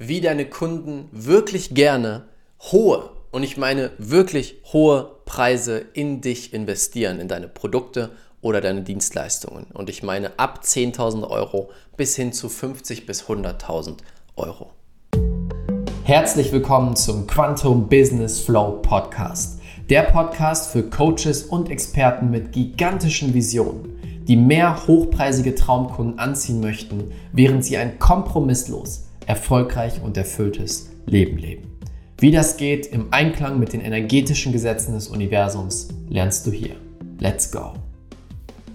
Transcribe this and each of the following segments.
wie deine Kunden wirklich gerne hohe, und ich meine wirklich hohe Preise in dich investieren, in deine Produkte oder deine Dienstleistungen. Und ich meine ab 10.000 Euro bis hin zu 50 bis 100.000 Euro. Herzlich willkommen zum Quantum Business Flow Podcast. Der Podcast für Coaches und Experten mit gigantischen Visionen, die mehr hochpreisige Traumkunden anziehen möchten, während sie ein kompromisslos erfolgreich und erfülltes Leben leben. Wie das geht im Einklang mit den energetischen Gesetzen des Universums, lernst du hier. Let's go!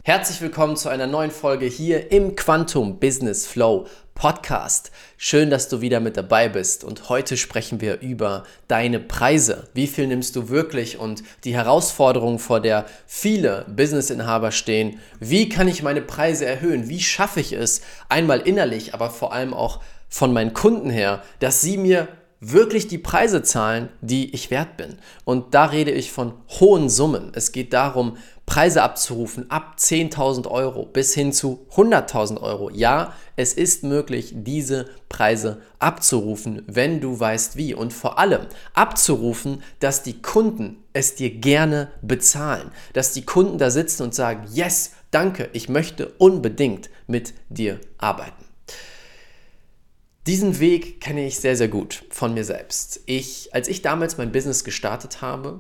Herzlich willkommen zu einer neuen Folge hier im Quantum Business Flow Podcast. Schön, dass du wieder mit dabei bist und heute sprechen wir über deine Preise. Wie viel nimmst du wirklich und die Herausforderung, vor der viele Businessinhaber stehen. Wie kann ich meine Preise erhöhen? Wie schaffe ich es einmal innerlich, aber vor allem auch von meinen Kunden her, dass sie mir wirklich die Preise zahlen, die ich wert bin. Und da rede ich von hohen Summen. Es geht darum, Preise abzurufen ab 10.000 Euro bis hin zu 100.000 Euro. Ja, es ist möglich, diese Preise abzurufen, wenn du weißt wie. Und vor allem abzurufen, dass die Kunden es dir gerne bezahlen. Dass die Kunden da sitzen und sagen, yes, danke, ich möchte unbedingt mit dir arbeiten. Diesen Weg kenne ich sehr, sehr gut von mir selbst. Ich, als ich damals mein Business gestartet habe,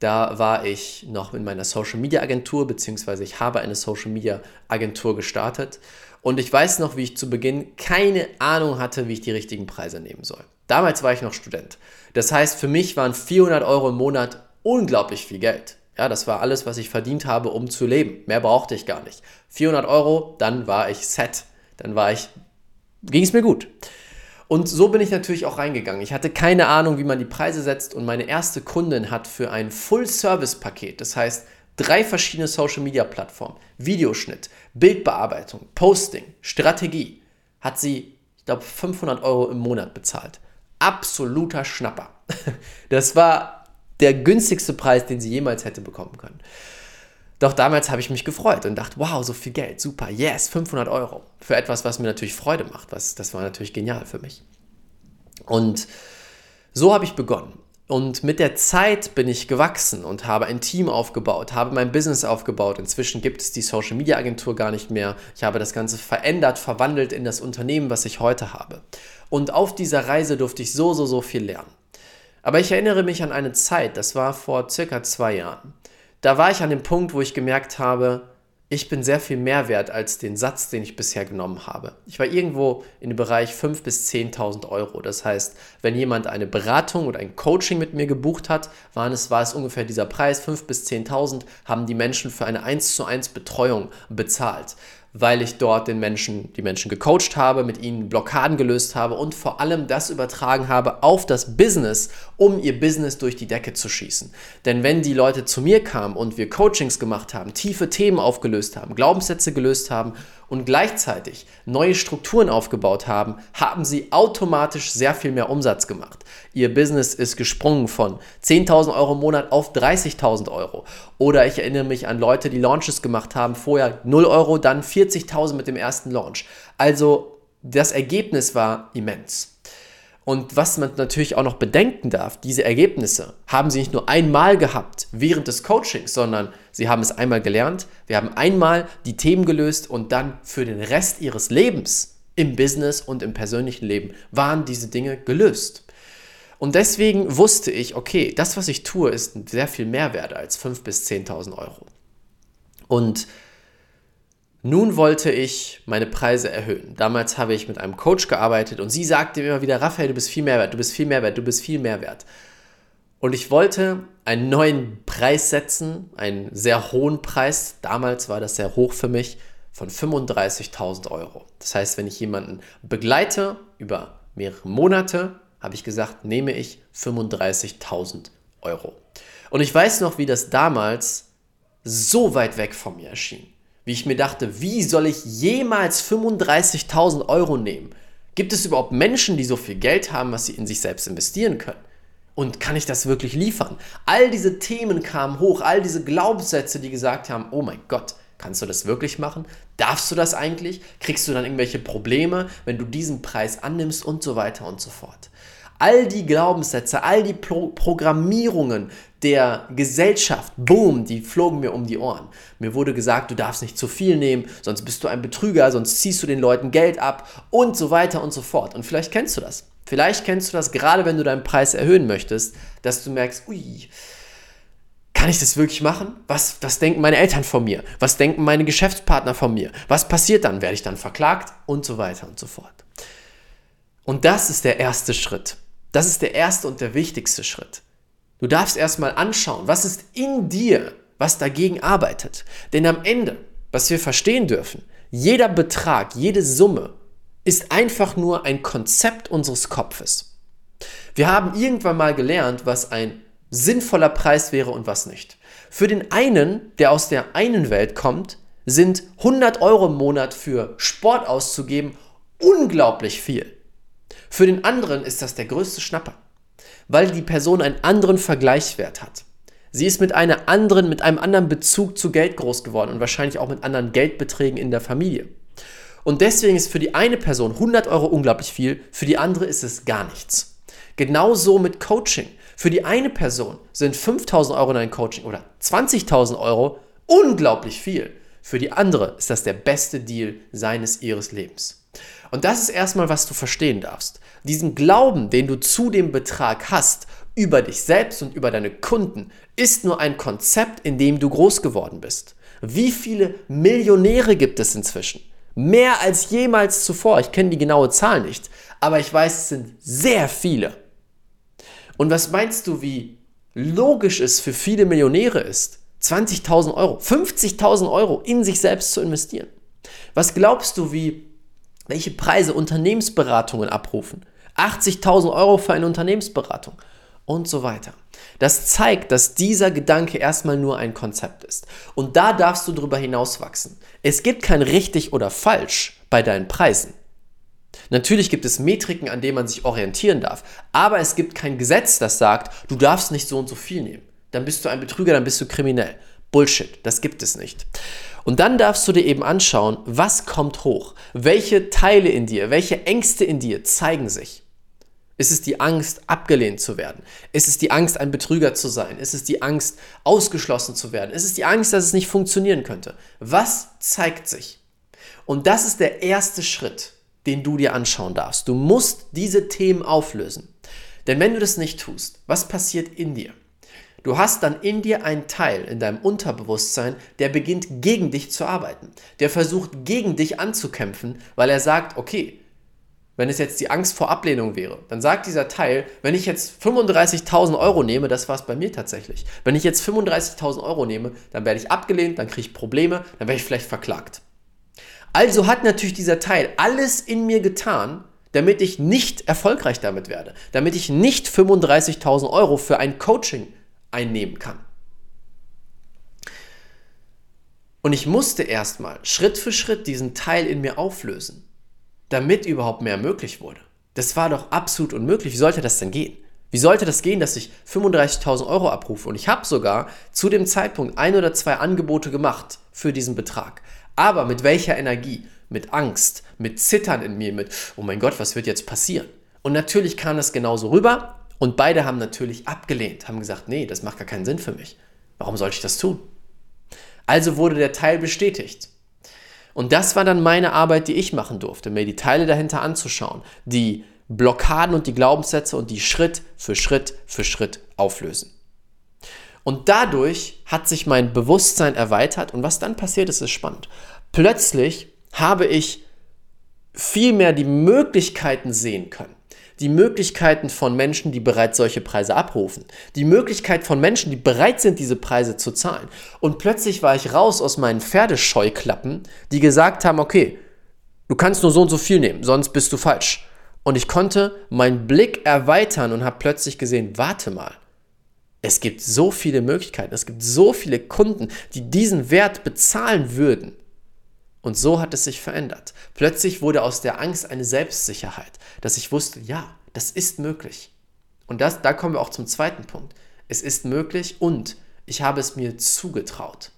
da war ich noch in meiner Social Media Agentur, beziehungsweise ich habe eine Social Media Agentur gestartet. Und ich weiß noch, wie ich zu Beginn keine Ahnung hatte, wie ich die richtigen Preise nehmen soll. Damals war ich noch Student. Das heißt, für mich waren 400 Euro im Monat unglaublich viel Geld. Ja, das war alles, was ich verdient habe, um zu leben. Mehr brauchte ich gar nicht. 400 Euro, dann war ich set. Dann war ich, ging es mir gut. Und so bin ich natürlich auch reingegangen. Ich hatte keine Ahnung, wie man die Preise setzt und meine erste Kundin hat für ein Full-Service-Paket, das heißt drei verschiedene Social-Media-Plattformen, Videoschnitt, Bildbearbeitung, Posting, Strategie, hat sie, ich glaube, 500 Euro im Monat bezahlt. Absoluter Schnapper. Das war der günstigste Preis, den sie jemals hätte bekommen können. Doch damals habe ich mich gefreut und dachte, wow, so viel Geld, super, yes, 500 Euro. Für etwas, was mir natürlich Freude macht. Was, das war natürlich genial für mich. Und so habe ich begonnen. Und mit der Zeit bin ich gewachsen und habe ein Team aufgebaut, habe mein Business aufgebaut. Inzwischen gibt es die Social Media Agentur gar nicht mehr. Ich habe das Ganze verändert, verwandelt in das Unternehmen, was ich heute habe. Und auf dieser Reise durfte ich so, so, so viel lernen. Aber ich erinnere mich an eine Zeit, das war vor circa zwei Jahren da war ich an dem Punkt, wo ich gemerkt habe, ich bin sehr viel mehr wert als den Satz, den ich bisher genommen habe. Ich war irgendwo in dem Bereich 5.000 bis 10.000 Euro. Das heißt, wenn jemand eine Beratung oder ein Coaching mit mir gebucht hat, waren es, war es ungefähr dieser Preis, 5.000 bis 10.000, haben die Menschen für eine 1 zu 1 Betreuung bezahlt weil ich dort den Menschen, die Menschen gecoacht habe, mit ihnen Blockaden gelöst habe und vor allem das übertragen habe auf das Business, um ihr Business durch die Decke zu schießen. Denn wenn die Leute zu mir kamen und wir Coachings gemacht haben, tiefe Themen aufgelöst haben, Glaubenssätze gelöst haben und gleichzeitig neue Strukturen aufgebaut haben, haben sie automatisch sehr viel mehr Umsatz gemacht. Ihr Business ist gesprungen von 10.000 Euro im Monat auf 30.000 Euro. Oder ich erinnere mich an Leute, die Launches gemacht haben, vorher 0 Euro, dann 40.000 mit dem ersten Launch. Also das Ergebnis war immens. Und was man natürlich auch noch bedenken darf, diese Ergebnisse haben sie nicht nur einmal gehabt während des Coachings, sondern sie haben es einmal gelernt, wir haben einmal die Themen gelöst und dann für den Rest ihres Lebens im Business und im persönlichen Leben waren diese Dinge gelöst. Und deswegen wusste ich, okay, das, was ich tue, ist sehr viel mehr wert als 5.000 bis 10.000 Euro. Und nun wollte ich meine Preise erhöhen. Damals habe ich mit einem Coach gearbeitet und sie sagte mir immer wieder, Raphael, du bist viel mehr wert, du bist viel mehr wert, du bist viel mehr wert. Und ich wollte einen neuen Preis setzen, einen sehr hohen Preis. Damals war das sehr hoch für mich, von 35.000 Euro. Das heißt, wenn ich jemanden begleite über mehrere Monate, habe ich gesagt, nehme ich 35.000 Euro. Und ich weiß noch, wie das damals so weit weg von mir erschien wie ich mir dachte, wie soll ich jemals 35.000 Euro nehmen? Gibt es überhaupt Menschen, die so viel Geld haben, was sie in sich selbst investieren können? Und kann ich das wirklich liefern? All diese Themen kamen hoch, all diese Glaubenssätze, die gesagt haben, oh mein Gott, kannst du das wirklich machen? Darfst du das eigentlich? Kriegst du dann irgendwelche Probleme, wenn du diesen Preis annimmst und so weiter und so fort. All die Glaubenssätze, all die Pro Programmierungen der Gesellschaft, boom, die flogen mir um die Ohren. Mir wurde gesagt, du darfst nicht zu viel nehmen, sonst bist du ein Betrüger, sonst ziehst du den Leuten Geld ab und so weiter und so fort. Und vielleicht kennst du das. Vielleicht kennst du das gerade, wenn du deinen Preis erhöhen möchtest, dass du merkst, ui, kann ich das wirklich machen? Was, was denken meine Eltern von mir? Was denken meine Geschäftspartner von mir? Was passiert dann? Werde ich dann verklagt? Und so weiter und so fort. Und das ist der erste Schritt. Das ist der erste und der wichtigste Schritt. Du darfst erstmal anschauen, was ist in dir, was dagegen arbeitet. Denn am Ende, was wir verstehen dürfen, jeder Betrag, jede Summe ist einfach nur ein Konzept unseres Kopfes. Wir haben irgendwann mal gelernt, was ein sinnvoller Preis wäre und was nicht. Für den einen, der aus der einen Welt kommt, sind 100 Euro im Monat für Sport auszugeben unglaublich viel. Für den anderen ist das der größte Schnapper, weil die Person einen anderen Vergleichswert hat. Sie ist mit einer anderen, mit einem anderen Bezug zu Geld groß geworden und wahrscheinlich auch mit anderen Geldbeträgen in der Familie. Und deswegen ist für die eine Person 100 Euro unglaublich viel, für die andere ist es gar nichts. Genauso mit Coaching. Für die eine Person sind 5000 Euro in ein Coaching oder 20.000 Euro unglaublich viel. Für die andere ist das der beste Deal seines, ihres Lebens. Und das ist erstmal, was du verstehen darfst. Diesen Glauben, den du zu dem Betrag hast, über dich selbst und über deine Kunden, ist nur ein Konzept, in dem du groß geworden bist. Wie viele Millionäre gibt es inzwischen? Mehr als jemals zuvor. Ich kenne die genaue Zahl nicht, aber ich weiß, es sind sehr viele. Und was meinst du, wie logisch es für viele Millionäre ist, 20.000 Euro, 50.000 Euro in sich selbst zu investieren? Was glaubst du, wie welche Preise Unternehmensberatungen abrufen? 80.000 Euro für eine Unternehmensberatung und so weiter. Das zeigt, dass dieser Gedanke erstmal nur ein Konzept ist. Und da darfst du darüber hinauswachsen. Es gibt kein richtig oder falsch bei deinen Preisen. Natürlich gibt es Metriken, an denen man sich orientieren darf, aber es gibt kein Gesetz, das sagt, du darfst nicht so und so viel nehmen. Dann bist du ein Betrüger, dann bist du kriminell. Bullshit, das gibt es nicht. Und dann darfst du dir eben anschauen, was kommt hoch? Welche Teile in dir, welche Ängste in dir zeigen sich? Ist es die Angst, abgelehnt zu werden? Ist es die Angst, ein Betrüger zu sein? Ist es die Angst, ausgeschlossen zu werden? Ist es die Angst, dass es nicht funktionieren könnte? Was zeigt sich? Und das ist der erste Schritt den du dir anschauen darfst. Du musst diese Themen auflösen. Denn wenn du das nicht tust, was passiert in dir? Du hast dann in dir einen Teil, in deinem Unterbewusstsein, der beginnt gegen dich zu arbeiten. Der versucht gegen dich anzukämpfen, weil er sagt, okay, wenn es jetzt die Angst vor Ablehnung wäre, dann sagt dieser Teil, wenn ich jetzt 35.000 Euro nehme, das war es bei mir tatsächlich, wenn ich jetzt 35.000 Euro nehme, dann werde ich abgelehnt, dann kriege ich Probleme, dann werde ich vielleicht verklagt. Also hat natürlich dieser Teil alles in mir getan, damit ich nicht erfolgreich damit werde, damit ich nicht 35.000 Euro für ein Coaching einnehmen kann. Und ich musste erstmal Schritt für Schritt diesen Teil in mir auflösen, damit überhaupt mehr möglich wurde. Das war doch absolut unmöglich. Wie sollte das denn gehen? Wie sollte das gehen, dass ich 35.000 Euro abrufe? Und ich habe sogar zu dem Zeitpunkt ein oder zwei Angebote gemacht für diesen Betrag. Aber mit welcher Energie? Mit Angst, mit Zittern in mir, mit, oh mein Gott, was wird jetzt passieren? Und natürlich kam das genauso rüber und beide haben natürlich abgelehnt, haben gesagt, nee, das macht gar keinen Sinn für mich. Warum sollte ich das tun? Also wurde der Teil bestätigt. Und das war dann meine Arbeit, die ich machen durfte, mir die Teile dahinter anzuschauen, die Blockaden und die Glaubenssätze und die Schritt für Schritt für Schritt auflösen. Und dadurch hat sich mein Bewusstsein erweitert und was dann passiert ist, ist spannend. Plötzlich habe ich viel mehr die Möglichkeiten sehen können. Die Möglichkeiten von Menschen, die bereits solche Preise abrufen. Die Möglichkeit von Menschen, die bereit sind, diese Preise zu zahlen. Und plötzlich war ich raus aus meinen Pferdescheuklappen, die gesagt haben, okay, du kannst nur so und so viel nehmen, sonst bist du falsch. Und ich konnte meinen Blick erweitern und habe plötzlich gesehen, warte mal, es gibt so viele Möglichkeiten, es gibt so viele Kunden, die diesen Wert bezahlen würden. Und so hat es sich verändert. Plötzlich wurde aus der Angst eine Selbstsicherheit, dass ich wusste, ja, das ist möglich. Und das, da kommen wir auch zum zweiten Punkt. Es ist möglich und ich habe es mir zugetraut.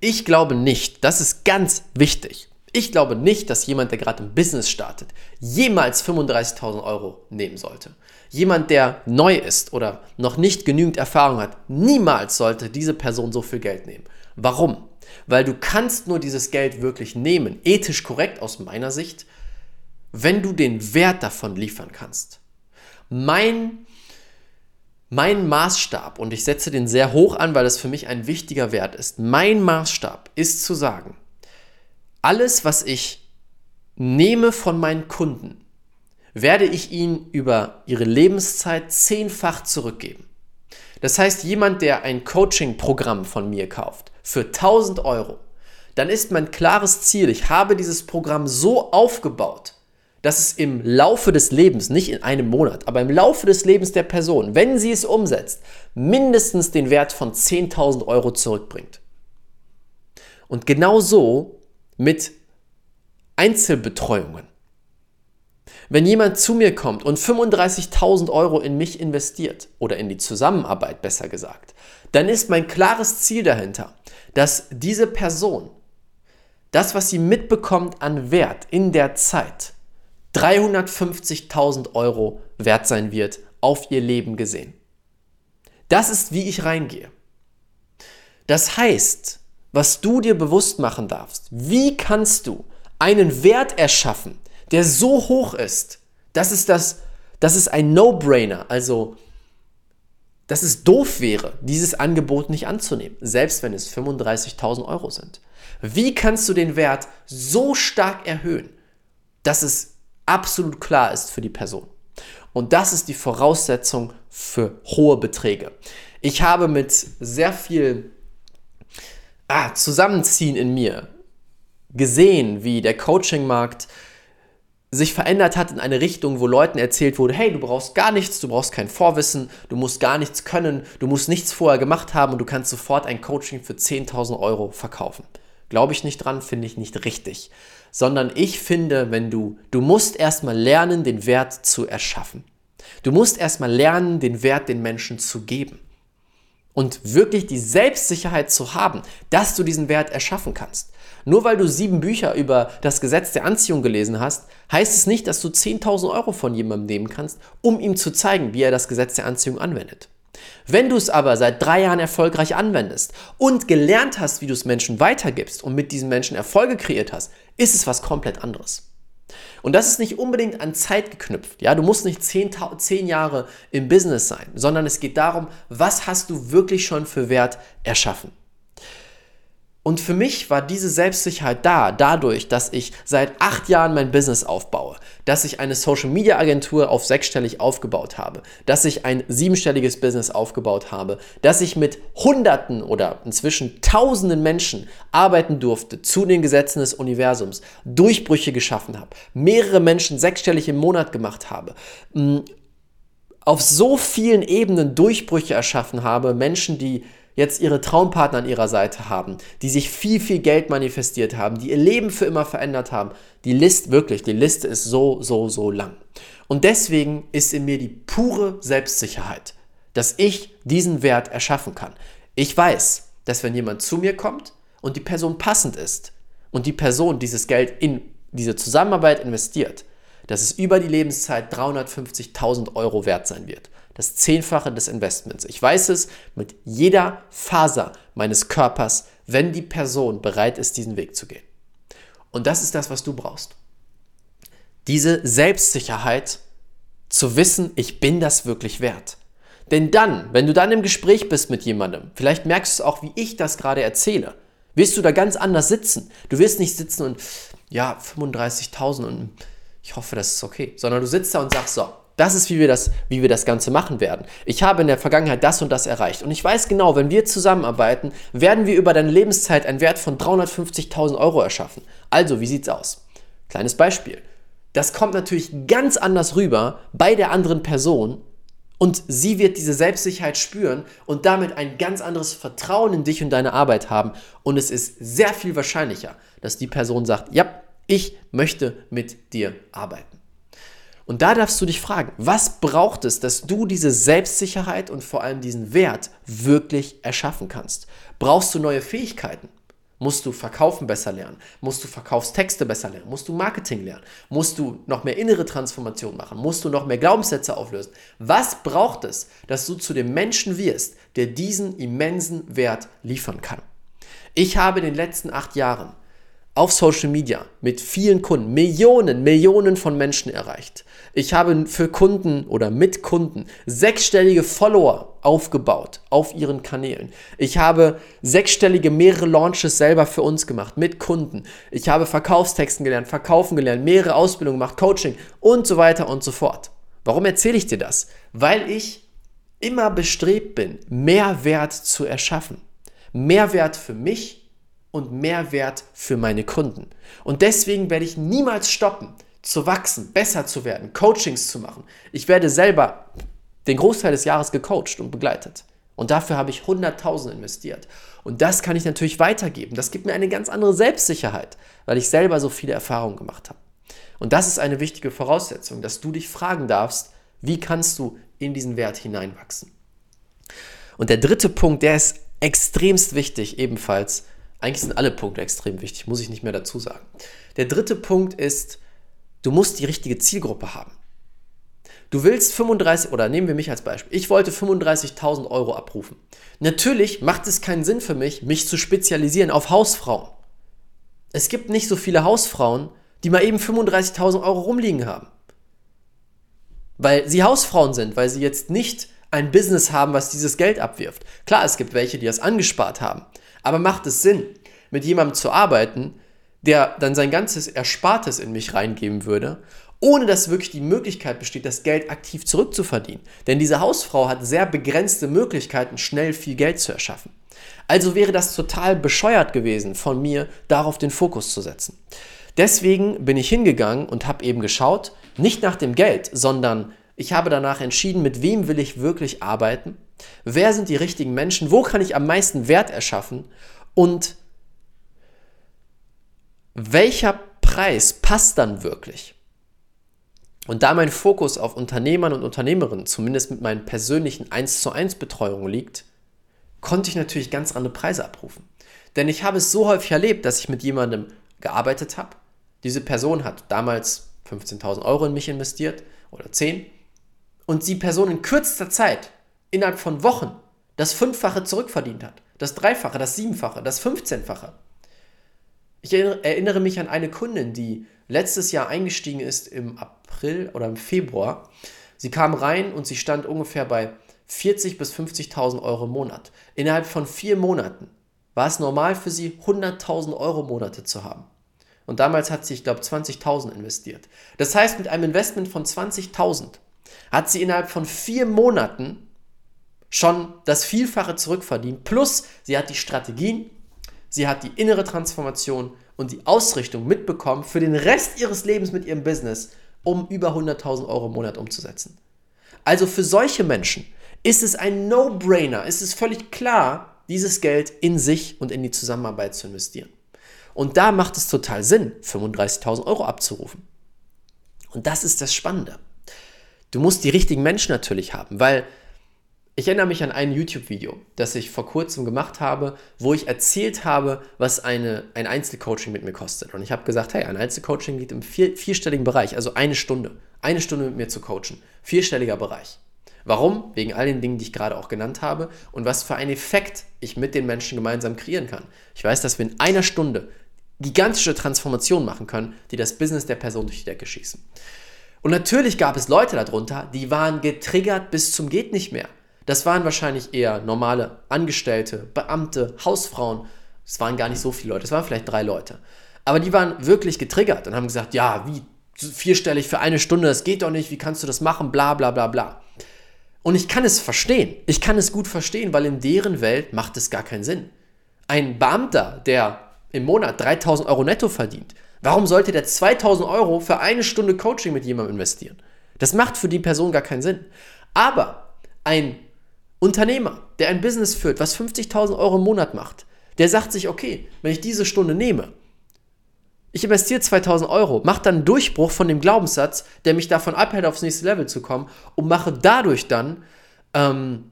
Ich glaube nicht, das ist ganz wichtig. Ich glaube nicht, dass jemand, der gerade ein Business startet, jemals 35.000 Euro nehmen sollte. Jemand, der neu ist oder noch nicht genügend Erfahrung hat, niemals sollte diese Person so viel Geld nehmen. Warum? Weil du kannst nur dieses Geld wirklich nehmen, ethisch korrekt aus meiner Sicht, wenn du den Wert davon liefern kannst. Mein, mein Maßstab, und ich setze den sehr hoch an, weil das für mich ein wichtiger Wert ist, mein Maßstab ist zu sagen, alles, was ich nehme von meinen Kunden, werde ich ihnen über ihre Lebenszeit zehnfach zurückgeben. Das heißt, jemand, der ein Coaching-Programm von mir kauft für 1000 Euro, dann ist mein klares Ziel, ich habe dieses Programm so aufgebaut, dass es im Laufe des Lebens, nicht in einem Monat, aber im Laufe des Lebens der Person, wenn sie es umsetzt, mindestens den Wert von 10.000 Euro zurückbringt. Und genau so mit Einzelbetreuungen. Wenn jemand zu mir kommt und 35.000 Euro in mich investiert oder in die Zusammenarbeit besser gesagt, dann ist mein klares Ziel dahinter, dass diese Person das, was sie mitbekommt an Wert in der Zeit, 350.000 Euro wert sein wird auf ihr Leben gesehen. Das ist, wie ich reingehe. Das heißt, was du dir bewusst machen darfst, wie kannst du einen Wert erschaffen, der so hoch ist, dass es, das, dass es ein No-Brainer, also dass es doof wäre, dieses Angebot nicht anzunehmen, selbst wenn es 35.000 Euro sind. Wie kannst du den Wert so stark erhöhen, dass es absolut klar ist für die Person? Und das ist die Voraussetzung für hohe Beträge. Ich habe mit sehr viel ah, Zusammenziehen in mir gesehen, wie der Coaching-Markt sich verändert hat in eine Richtung, wo Leuten erzählt wurde, hey, du brauchst gar nichts, du brauchst kein Vorwissen, du musst gar nichts können, du musst nichts vorher gemacht haben und du kannst sofort ein Coaching für 10.000 Euro verkaufen. Glaube ich nicht dran, finde ich nicht richtig. Sondern ich finde, wenn du, du musst erstmal lernen, den Wert zu erschaffen. Du musst erstmal lernen, den Wert den Menschen zu geben. Und wirklich die Selbstsicherheit zu haben, dass du diesen Wert erschaffen kannst. Nur weil du sieben Bücher über das Gesetz der Anziehung gelesen hast, heißt es nicht, dass du 10.000 Euro von jemandem nehmen kannst, um ihm zu zeigen, wie er das Gesetz der Anziehung anwendet. Wenn du es aber seit drei Jahren erfolgreich anwendest und gelernt hast, wie du es Menschen weitergibst und mit diesen Menschen Erfolge kreiert hast, ist es was komplett anderes. Und das ist nicht unbedingt an Zeit geknüpft. Ja, du musst nicht zehn, zehn Jahre im Business sein, sondern es geht darum, was hast du wirklich schon für Wert erschaffen. Und für mich war diese Selbstsicherheit da, dadurch, dass ich seit acht Jahren mein Business aufbaue, dass ich eine Social Media Agentur auf sechsstellig aufgebaut habe, dass ich ein siebenstelliges Business aufgebaut habe, dass ich mit Hunderten oder inzwischen Tausenden Menschen arbeiten durfte zu den Gesetzen des Universums, Durchbrüche geschaffen habe, mehrere Menschen sechsstellig im Monat gemacht habe, mm, auf so vielen Ebenen Durchbrüche erschaffen habe, Menschen, die jetzt ihre Traumpartner an ihrer Seite haben, die sich viel, viel Geld manifestiert haben, die ihr Leben für immer verändert haben. Die Liste, wirklich, die Liste ist so, so, so lang. Und deswegen ist in mir die pure Selbstsicherheit, dass ich diesen Wert erschaffen kann. Ich weiß, dass wenn jemand zu mir kommt und die Person passend ist und die Person dieses Geld in diese Zusammenarbeit investiert, dass es über die Lebenszeit 350.000 Euro wert sein wird das Zehnfache des Investments. Ich weiß es mit jeder Faser meines Körpers, wenn die Person bereit ist, diesen Weg zu gehen. Und das ist das, was du brauchst. Diese Selbstsicherheit zu wissen, ich bin das wirklich wert. Denn dann, wenn du dann im Gespräch bist mit jemandem, vielleicht merkst du auch, wie ich das gerade erzähle, wirst du da ganz anders sitzen. Du wirst nicht sitzen und ja, 35.000 und ich hoffe, das ist okay, sondern du sitzt da und sagst so, das ist, wie wir das, wie wir das Ganze machen werden. Ich habe in der Vergangenheit das und das erreicht. Und ich weiß genau, wenn wir zusammenarbeiten, werden wir über deine Lebenszeit einen Wert von 350.000 Euro erschaffen. Also, wie sieht's aus? Kleines Beispiel. Das kommt natürlich ganz anders rüber bei der anderen Person und sie wird diese Selbstsicherheit spüren und damit ein ganz anderes Vertrauen in dich und deine Arbeit haben. Und es ist sehr viel wahrscheinlicher, dass die Person sagt, ja, ich möchte mit dir arbeiten. Und da darfst du dich fragen, was braucht es, dass du diese Selbstsicherheit und vor allem diesen Wert wirklich erschaffen kannst? Brauchst du neue Fähigkeiten? Musst du Verkaufen besser lernen? Musst du Verkaufstexte besser lernen? Musst du Marketing lernen? Musst du noch mehr innere Transformation machen? Musst du noch mehr Glaubenssätze auflösen? Was braucht es, dass du zu dem Menschen wirst, der diesen immensen Wert liefern kann? Ich habe in den letzten acht Jahren auf Social Media mit vielen Kunden, Millionen, Millionen von Menschen erreicht. Ich habe für Kunden oder mit Kunden sechsstellige Follower aufgebaut auf ihren Kanälen. Ich habe sechsstellige mehrere Launches selber für uns gemacht mit Kunden. Ich habe Verkaufstexten gelernt, Verkaufen gelernt, mehrere Ausbildungen gemacht, Coaching und so weiter und so fort. Warum erzähle ich dir das? Weil ich immer bestrebt bin, Mehrwert zu erschaffen. Mehrwert für mich und Mehrwert für meine Kunden. Und deswegen werde ich niemals stoppen, zu wachsen, besser zu werden, Coachings zu machen. Ich werde selber den Großteil des Jahres gecoacht und begleitet. Und dafür habe ich 100.000 investiert. Und das kann ich natürlich weitergeben. Das gibt mir eine ganz andere Selbstsicherheit, weil ich selber so viele Erfahrungen gemacht habe. Und das ist eine wichtige Voraussetzung, dass du dich fragen darfst, wie kannst du in diesen Wert hineinwachsen. Und der dritte Punkt, der ist extremst wichtig ebenfalls, eigentlich sind alle Punkte extrem wichtig, muss ich nicht mehr dazu sagen. Der dritte Punkt ist, du musst die richtige Zielgruppe haben. Du willst 35, oder nehmen wir mich als Beispiel, ich wollte 35.000 Euro abrufen. Natürlich macht es keinen Sinn für mich, mich zu spezialisieren auf Hausfrauen. Es gibt nicht so viele Hausfrauen, die mal eben 35.000 Euro rumliegen haben. Weil sie Hausfrauen sind, weil sie jetzt nicht ein Business haben, was dieses Geld abwirft. Klar, es gibt welche, die das angespart haben. Aber macht es Sinn, mit jemandem zu arbeiten, der dann sein ganzes Erspartes in mich reingeben würde, ohne dass wirklich die Möglichkeit besteht, das Geld aktiv zurückzuverdienen? Denn diese Hausfrau hat sehr begrenzte Möglichkeiten, schnell viel Geld zu erschaffen. Also wäre das total bescheuert gewesen von mir, darauf den Fokus zu setzen. Deswegen bin ich hingegangen und habe eben geschaut, nicht nach dem Geld, sondern ich habe danach entschieden, mit wem will ich wirklich arbeiten, wer sind die richtigen Menschen, wo kann ich am meisten Wert erschaffen und welcher Preis passt dann wirklich. Und da mein Fokus auf Unternehmern und Unternehmerinnen, zumindest mit meinen persönlichen 1 zu 1 Betreuungen liegt, konnte ich natürlich ganz andere Preise abrufen. Denn ich habe es so häufig erlebt, dass ich mit jemandem gearbeitet habe. Diese Person hat damals 15.000 Euro in mich investiert oder 10 und die Person in kürzester Zeit, innerhalb von Wochen, das Fünffache zurückverdient hat, das Dreifache, das Siebenfache, das Fünfzehnfache. Ich erinnere mich an eine Kundin, die letztes Jahr eingestiegen ist im April oder im Februar. Sie kam rein und sie stand ungefähr bei 40.000 bis 50.000 Euro im Monat. Innerhalb von vier Monaten war es normal für sie, 100.000 Euro Monate zu haben. Und damals hat sie, ich glaube, 20.000 investiert. Das heißt, mit einem Investment von 20.000 hat sie innerhalb von vier Monaten schon das Vielfache zurückverdient. Plus, sie hat die Strategien, sie hat die innere Transformation und die Ausrichtung mitbekommen für den Rest ihres Lebens mit ihrem Business, um über 100.000 Euro im Monat umzusetzen. Also für solche Menschen ist es ein No-Brainer, ist es völlig klar, dieses Geld in sich und in die Zusammenarbeit zu investieren. Und da macht es total Sinn, 35.000 Euro abzurufen. Und das ist das Spannende. Du musst die richtigen Menschen natürlich haben, weil ich erinnere mich an ein YouTube-Video, das ich vor kurzem gemacht habe, wo ich erzählt habe, was eine, ein Einzelcoaching mit mir kostet. Und ich habe gesagt, hey, ein Einzelcoaching liegt im vier, vierstelligen Bereich, also eine Stunde. Eine Stunde mit mir zu coachen. Vierstelliger Bereich. Warum? Wegen all den Dingen, die ich gerade auch genannt habe und was für einen Effekt ich mit den Menschen gemeinsam kreieren kann. Ich weiß, dass wir in einer Stunde gigantische Transformationen machen können, die das Business der Person durch die Decke schießen. Und natürlich gab es Leute darunter, die waren getriggert bis zum geht nicht mehr. Das waren wahrscheinlich eher normale Angestellte, Beamte, Hausfrauen. Es waren gar nicht so viele Leute, es waren vielleicht drei Leute. Aber die waren wirklich getriggert und haben gesagt, ja, wie vierstellig für eine Stunde, das geht doch nicht, wie kannst du das machen, bla bla bla bla. Und ich kann es verstehen. Ich kann es gut verstehen, weil in deren Welt macht es gar keinen Sinn. Ein Beamter, der im Monat 3000 Euro netto verdient, Warum sollte der 2000 Euro für eine Stunde Coaching mit jemandem investieren? Das macht für die Person gar keinen Sinn. Aber ein Unternehmer, der ein Business führt, was 50.000 Euro im Monat macht, der sagt sich, okay, wenn ich diese Stunde nehme, ich investiere 2000 Euro, mache dann einen Durchbruch von dem Glaubenssatz, der mich davon abhält, aufs nächste Level zu kommen und mache dadurch dann ähm,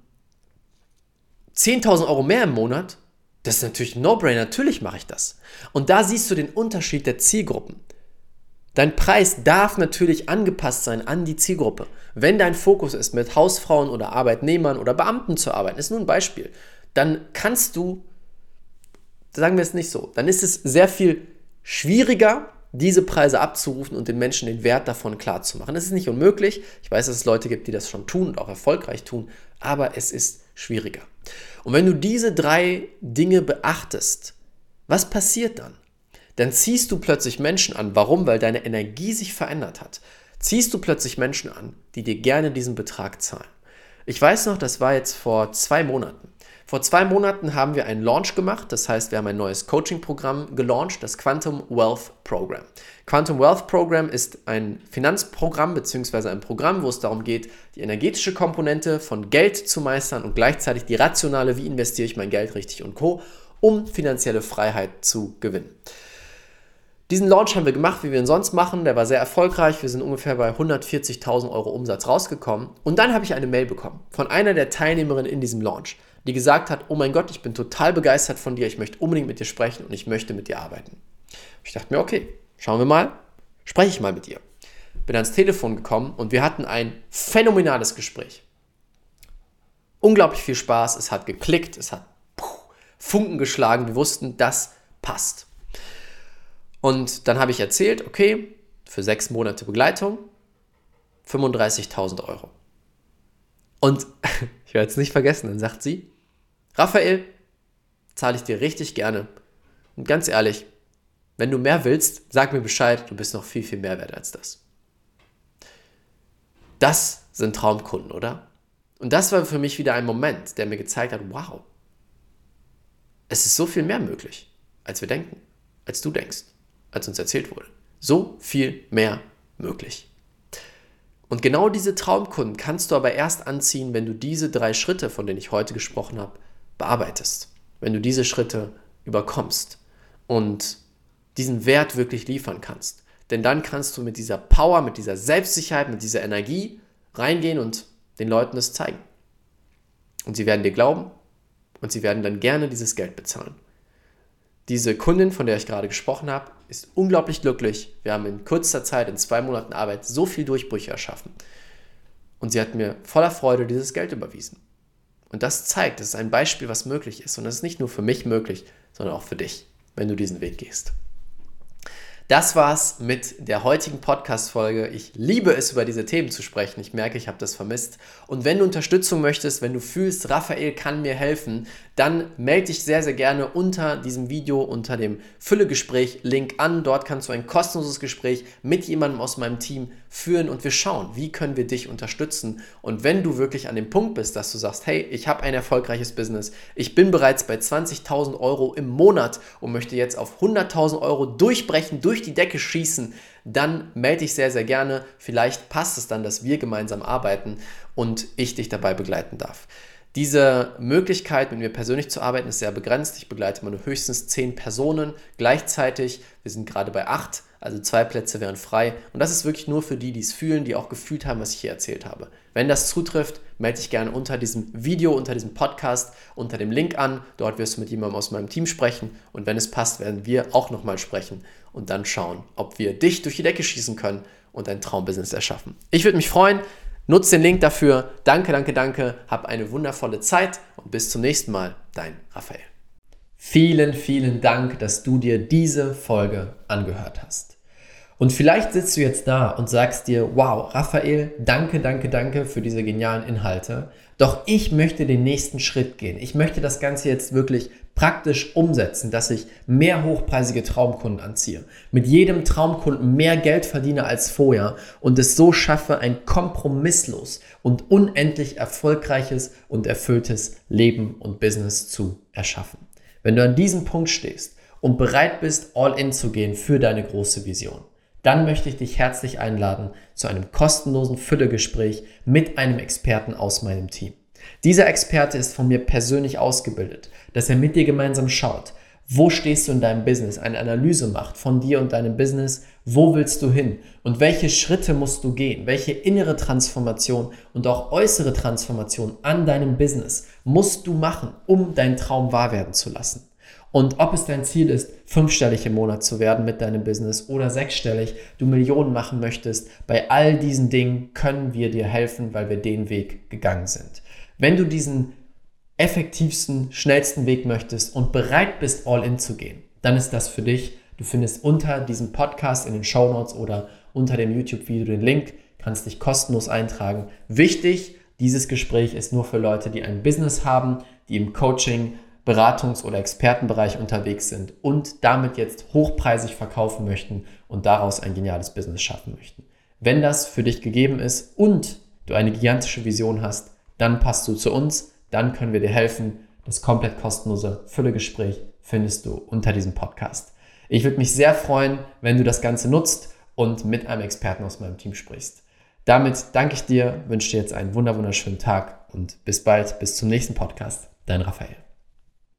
10.000 Euro mehr im Monat, Das ist natürlich ein No-Brainer, natürlich mache ich das. Und da siehst du den Unterschied der Zielgruppen. Dein Preis darf natürlich angepasst sein an die Zielgruppe. Wenn dein Fokus ist, mit Hausfrauen oder Arbeitnehmern oder Beamten zu arbeiten, ist nur ein Beispiel, dann kannst du, sagen wir es nicht so, dann ist es sehr viel schwieriger, diese Preise abzurufen und den Menschen den Wert davon klarzumachen. Es ist nicht unmöglich. Ich weiß, dass es Leute gibt, die das schon tun und auch erfolgreich tun, aber es ist schwieriger. Und wenn du diese drei Dinge beachtest, was passiert dann? Dann ziehst du plötzlich Menschen an. Warum? Weil deine Energie sich verändert hat. Ziehst du plötzlich Menschen an, die dir gerne diesen Betrag zahlen. Ich weiß noch, das war jetzt vor zwei Monaten. Vor zwei Monaten haben wir einen Launch gemacht, das heißt, wir haben ein neues Coaching-Programm gelauncht, das Quantum Wealth Program. Quantum Wealth Program ist ein Finanzprogramm bzw. ein Programm, wo es darum geht, die energetische Komponente von Geld zu meistern und gleichzeitig die rationale, wie investiere ich mein Geld richtig und co, um finanzielle Freiheit zu gewinnen. Diesen Launch haben wir gemacht, wie wir ihn sonst machen. Der war sehr erfolgreich. Wir sind ungefähr bei 140.000 Euro Umsatz rausgekommen. Und dann habe ich eine Mail bekommen von einer der Teilnehmerinnen in diesem Launch die gesagt hat, oh mein Gott, ich bin total begeistert von dir, ich möchte unbedingt mit dir sprechen und ich möchte mit dir arbeiten. Ich dachte mir, okay, schauen wir mal, spreche ich mal mit ihr. Bin ans Telefon gekommen und wir hatten ein phänomenales Gespräch. Unglaublich viel Spaß, es hat geklickt, es hat Funken geschlagen, wir wussten, das passt. Und dann habe ich erzählt, okay, für sechs Monate Begleitung 35.000 Euro. Und ich werde es nicht vergessen, dann sagt sie, Raphael, zahle ich dir richtig gerne. Und ganz ehrlich, wenn du mehr willst, sag mir Bescheid, du bist noch viel, viel mehr wert als das. Das sind Traumkunden, oder? Und das war für mich wieder ein Moment, der mir gezeigt hat, wow, es ist so viel mehr möglich, als wir denken, als du denkst, als uns erzählt wurde. So viel mehr möglich. Und genau diese Traumkunden kannst du aber erst anziehen, wenn du diese drei Schritte, von denen ich heute gesprochen habe, bearbeitest. Wenn du diese Schritte überkommst und diesen Wert wirklich liefern kannst. Denn dann kannst du mit dieser Power, mit dieser Selbstsicherheit, mit dieser Energie reingehen und den Leuten es zeigen. Und sie werden dir glauben und sie werden dann gerne dieses Geld bezahlen. Diese Kundin, von der ich gerade gesprochen habe, ist unglaublich glücklich. Wir haben in kurzer Zeit, in zwei Monaten Arbeit, so viel Durchbrüche erschaffen. Und sie hat mir voller Freude dieses Geld überwiesen. Und das zeigt, das ist ein Beispiel, was möglich ist. Und das ist nicht nur für mich möglich, sondern auch für dich, wenn du diesen Weg gehst. Das war's mit der heutigen Podcast-Folge. Ich liebe es, über diese Themen zu sprechen. Ich merke, ich habe das vermisst. Und wenn du Unterstützung möchtest, wenn du fühlst, Raphael kann mir helfen, dann melde dich sehr, sehr gerne unter diesem Video, unter dem Füllegespräch-Link an. Dort kannst du ein kostenloses Gespräch mit jemandem aus meinem Team führen und wir schauen, wie können wir dich unterstützen. Und wenn du wirklich an dem Punkt bist, dass du sagst, hey, ich habe ein erfolgreiches Business, ich bin bereits bei 20.000 Euro im Monat und möchte jetzt auf 100.000 Euro durchbrechen, durch die Decke schießen, dann melde dich sehr, sehr gerne. Vielleicht passt es dann, dass wir gemeinsam arbeiten und ich dich dabei begleiten darf. Diese Möglichkeit, mit mir persönlich zu arbeiten, ist sehr begrenzt. Ich begleite nur höchstens zehn Personen gleichzeitig. Wir sind gerade bei acht, also zwei Plätze wären frei. Und das ist wirklich nur für die, die es fühlen, die auch gefühlt haben, was ich hier erzählt habe. Wenn das zutrifft, melde dich gerne unter diesem Video, unter diesem Podcast, unter dem Link an. Dort wirst du mit jemandem aus meinem Team sprechen. Und wenn es passt, werden wir auch nochmal sprechen und dann schauen, ob wir dich durch die Decke schießen können und ein Traumbusiness erschaffen. Ich würde mich freuen. Nutz den Link dafür. Danke, danke, danke. Hab eine wundervolle Zeit und bis zum nächsten Mal. Dein Raphael. Vielen, vielen Dank, dass du dir diese Folge angehört hast. Und vielleicht sitzt du jetzt da und sagst dir, wow, Raphael, danke, danke, danke für diese genialen Inhalte. Doch ich möchte den nächsten Schritt gehen. Ich möchte das Ganze jetzt wirklich praktisch umsetzen, dass ich mehr hochpreisige Traumkunden anziehe, mit jedem Traumkunden mehr Geld verdiene als vorher und es so schaffe, ein kompromisslos und unendlich erfolgreiches und erfülltes Leben und Business zu erschaffen. Wenn du an diesem Punkt stehst und bereit bist, all in zu gehen für deine große Vision, dann möchte ich dich herzlich einladen zu einem kostenlosen Füllegespräch mit einem Experten aus meinem Team. Dieser Experte ist von mir persönlich ausgebildet, dass er mit dir gemeinsam schaut, wo stehst du in deinem Business, eine Analyse macht von dir und deinem Business, wo willst du hin und welche Schritte musst du gehen, welche innere Transformation und auch äußere Transformation an deinem Business musst du machen, um deinen Traum wahr werden zu lassen. Und ob es dein Ziel ist, fünfstellig im Monat zu werden mit deinem Business oder sechsstellig, du Millionen machen möchtest, bei all diesen Dingen können wir dir helfen, weil wir den Weg gegangen sind. Wenn du diesen effektivsten, schnellsten Weg möchtest und bereit bist, all in zu gehen, dann ist das für dich. Du findest unter diesem Podcast in den Show Notes oder unter dem YouTube-Video den Link, kannst dich kostenlos eintragen. Wichtig, dieses Gespräch ist nur für Leute, die ein Business haben, die im Coaching, Beratungs- oder Expertenbereich unterwegs sind und damit jetzt hochpreisig verkaufen möchten und daraus ein geniales Business schaffen möchten. Wenn das für dich gegeben ist und du eine gigantische Vision hast, dann passt du zu uns, dann können wir dir helfen. Das komplett kostenlose Füllegespräch findest du unter diesem Podcast. Ich würde mich sehr freuen, wenn du das Ganze nutzt und mit einem Experten aus meinem Team sprichst. Damit danke ich dir, wünsche dir jetzt einen wunderschönen Tag und bis bald, bis zum nächsten Podcast. Dein Raphael.